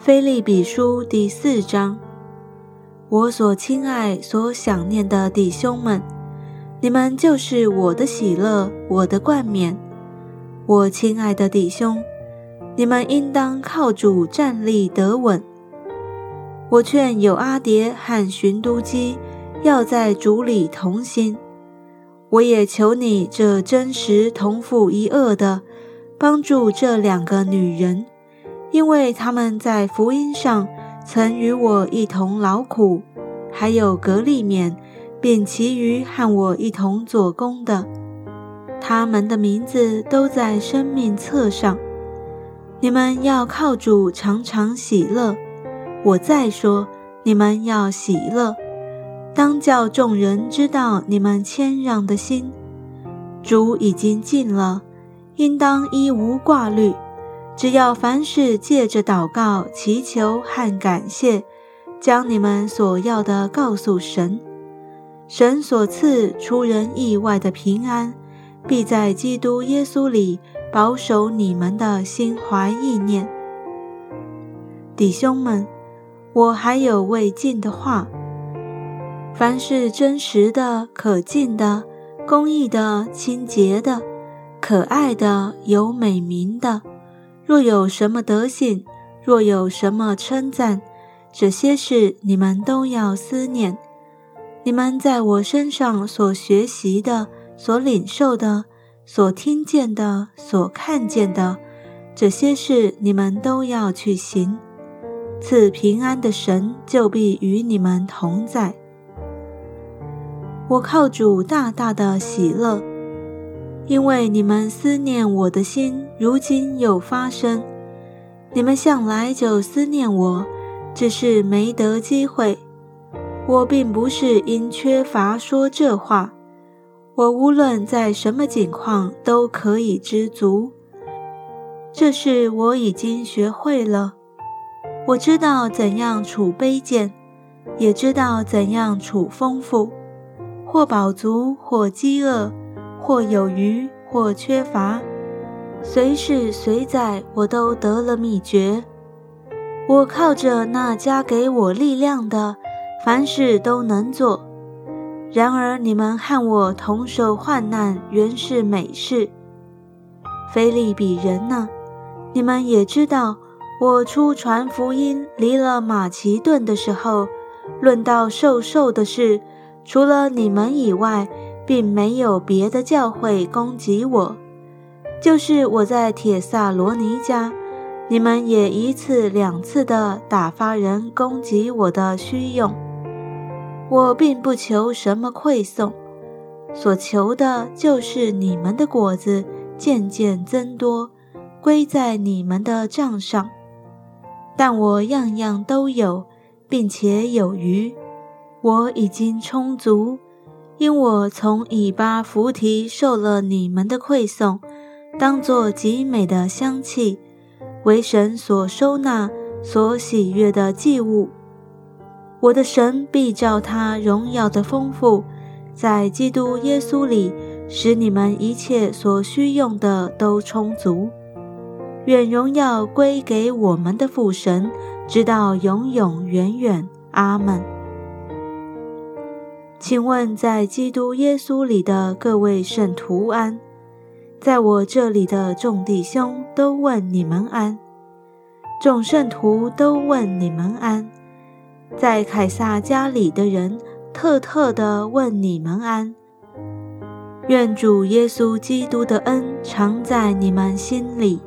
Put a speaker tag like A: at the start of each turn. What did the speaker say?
A: 菲利比书第四章，我所亲爱、所想念的弟兄们，你们就是我的喜乐，我的冠冕。我亲爱的弟兄，你们应当靠主站立得稳。我劝有阿蝶和寻都基要在主里同心。我也求你这真实同父一恶的，帮助这两个女人。因为他们在福音上曾与我一同劳苦，还有格利勉，并其余和我一同做工的，他们的名字都在生命册上。你们要靠主常常喜乐。我再说，你们要喜乐，当叫众人知道你们谦让的心。主已经尽了，应当一无挂虑。只要凡事借着祷告、祈求和感谢，将你们所要的告诉神，神所赐出人意外的平安，必在基督耶稣里保守你们的心怀意念。弟兄们，我还有未尽的话：凡是真实的、可敬的、公义的、清洁的、可爱的、有美名的。若有什么德行，若有什么称赞，这些事你们都要思念。你们在我身上所学习的、所领受的、所听见的、所看见的，这些事你们都要去行。赐平安的神就必与你们同在。我靠主大大的喜乐。因为你们思念我的心，如今又发生。你们向来就思念我，只是没得机会。我并不是因缺乏说这话，我无论在什么境况都可以知足。这事我已经学会了。我知道怎样处卑贱，也知道怎样处丰富，或饱足，或饥饿。或有余，或缺乏，随时随在，我都得了秘诀。我靠着那加给我力量的，凡事都能做。然而你们和我同受患难，原是美事。菲利比人呢？你们也知道，我出传福音离了马其顿的时候，论到受受的事，除了你们以外。并没有别的教会攻击我，就是我在铁萨罗尼家，你们也一次两次的打发人攻击我的虚用。我并不求什么馈送，所求的就是你们的果子渐渐增多，归在你们的账上。但我样样都有，并且有余，我已经充足。因我从以巴弗提受了你们的馈送，当作极美的香气，为神所收纳、所喜悦的祭物。我的神必照他荣耀的丰富，在基督耶稣里，使你们一切所需用的都充足。愿荣耀归给我们的父神，直到永永远远。阿门。请问，在基督耶稣里的各位圣徒安，在我这里的众弟兄都问你们安，众圣徒都问你们安，在凯撒家里的人特特的问你们安。愿主耶稣基督的恩常在你们心里。